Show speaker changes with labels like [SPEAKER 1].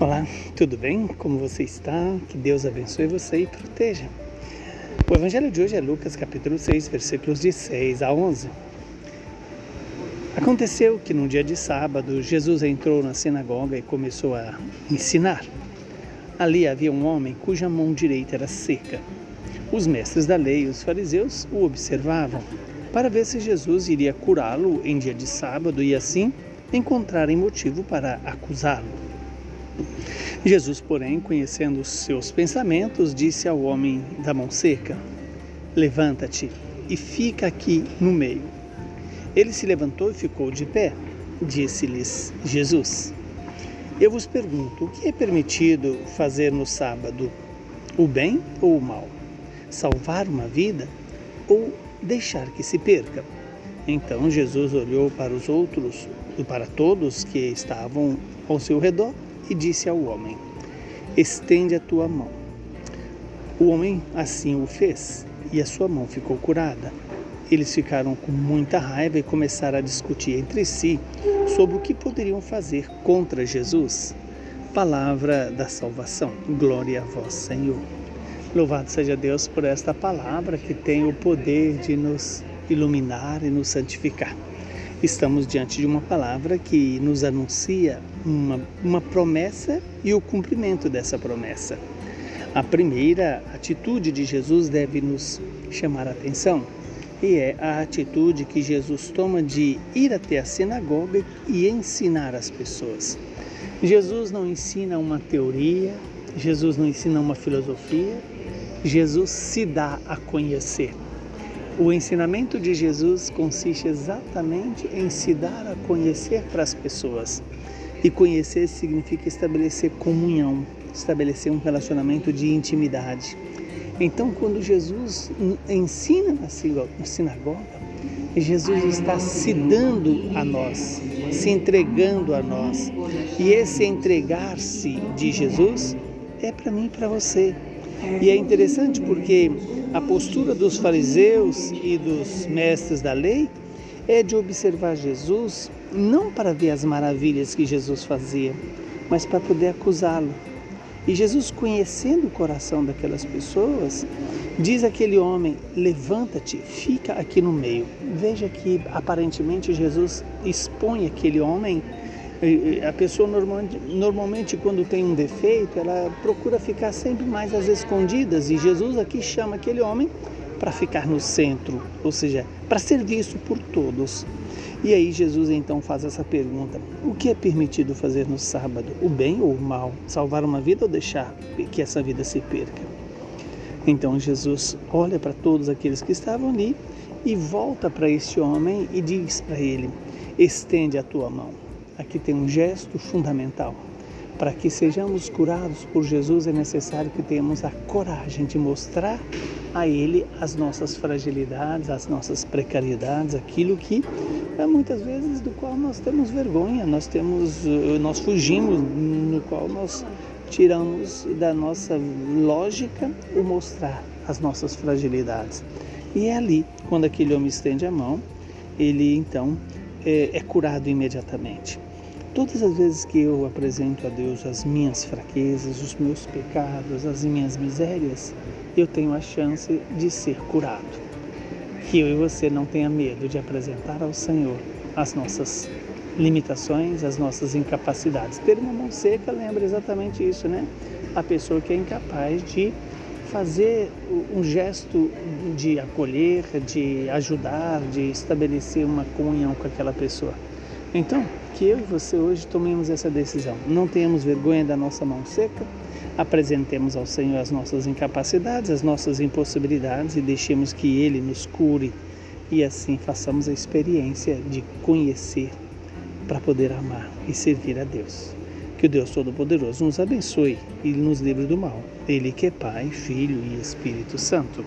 [SPEAKER 1] Olá, tudo bem? Como você está? Que Deus abençoe você e proteja. O evangelho de hoje é Lucas capítulo 6, versículos de 6 a 11. Aconteceu que num dia de sábado, Jesus entrou na sinagoga e começou a ensinar. Ali havia um homem cuja mão direita era seca. Os mestres da lei e os fariseus o observavam para ver se Jesus iria curá-lo em dia de sábado e assim encontrarem motivo para acusá-lo. Jesus, porém, conhecendo os seus pensamentos, disse ao homem da mão seca: Levanta-te e fica aqui no meio. Ele se levantou e ficou de pé. Disse-lhes Jesus: Eu vos pergunto, o que é permitido fazer no sábado? O bem ou o mal? Salvar uma vida ou deixar que se perca? Então Jesus olhou para os outros e para todos que estavam ao seu redor e disse ao homem: Estende a tua mão. O homem assim o fez e a sua mão ficou curada. Eles ficaram com muita raiva e começaram a discutir entre si sobre o que poderiam fazer contra Jesus. Palavra da salvação. Glória a vós, Senhor. Louvado seja Deus por esta palavra que tem o poder de nos iluminar e nos santificar. Estamos diante de uma palavra que nos anuncia uma, uma promessa e o cumprimento dessa promessa. A primeira atitude de Jesus deve nos chamar a atenção e é a atitude que Jesus toma de ir até a sinagoga e ensinar as pessoas. Jesus não ensina uma teoria, Jesus não ensina uma filosofia, Jesus se dá a conhecer. O ensinamento de Jesus consiste exatamente em se dar a conhecer para as pessoas. E conhecer significa estabelecer comunhão, estabelecer um relacionamento de intimidade. Então, quando Jesus ensina na sinagoga, Jesus está se dando a nós, se entregando a nós. E esse entregar-se de Jesus é para mim e para você. E é interessante porque a postura dos fariseus e dos mestres da lei é de observar Jesus não para ver as maravilhas que Jesus fazia, mas para poder acusá-lo. E Jesus, conhecendo o coração daquelas pessoas, diz àquele homem: Levanta-te, fica aqui no meio. Veja que aparentemente Jesus expõe aquele homem a pessoa normalmente, normalmente, quando tem um defeito, ela procura ficar sempre mais às escondidas e Jesus aqui chama aquele homem para ficar no centro, ou seja, para ser visto por todos. E aí Jesus então faz essa pergunta: o que é permitido fazer no sábado? O bem ou o mal? Salvar uma vida ou deixar que essa vida se perca? Então Jesus olha para todos aqueles que estavam ali e volta para este homem e diz para ele: estende a tua mão. Aqui tem um gesto fundamental. Para que sejamos curados por Jesus é necessário que tenhamos a coragem de mostrar a Ele as nossas fragilidades, as nossas precariedades, aquilo que é muitas vezes do qual nós temos vergonha, nós temos, eh, nós fugimos, no qual nós tiramos da nossa lógica o mostrar as nossas fragilidades. E é ali, quando aquele homem estende a mão, ele então é, é curado imediatamente. Todas as vezes que eu apresento a Deus as minhas fraquezas, os meus pecados, as minhas misérias, eu tenho a chance de ser curado. Que eu e você não tenha medo de apresentar ao Senhor as nossas limitações, as nossas incapacidades. Ter uma mão seca lembra exatamente isso, né? A pessoa que é incapaz de fazer um gesto de acolher, de ajudar, de estabelecer uma comunhão com aquela pessoa. Então, que eu e você hoje tomemos essa decisão. Não tenhamos vergonha da nossa mão seca, apresentemos ao Senhor as nossas incapacidades, as nossas impossibilidades e deixemos que Ele nos cure e assim façamos a experiência de conhecer para poder amar e servir a Deus. Que o Deus Todo-Poderoso nos abençoe e nos livre do mal. Ele que é Pai, Filho e Espírito Santo.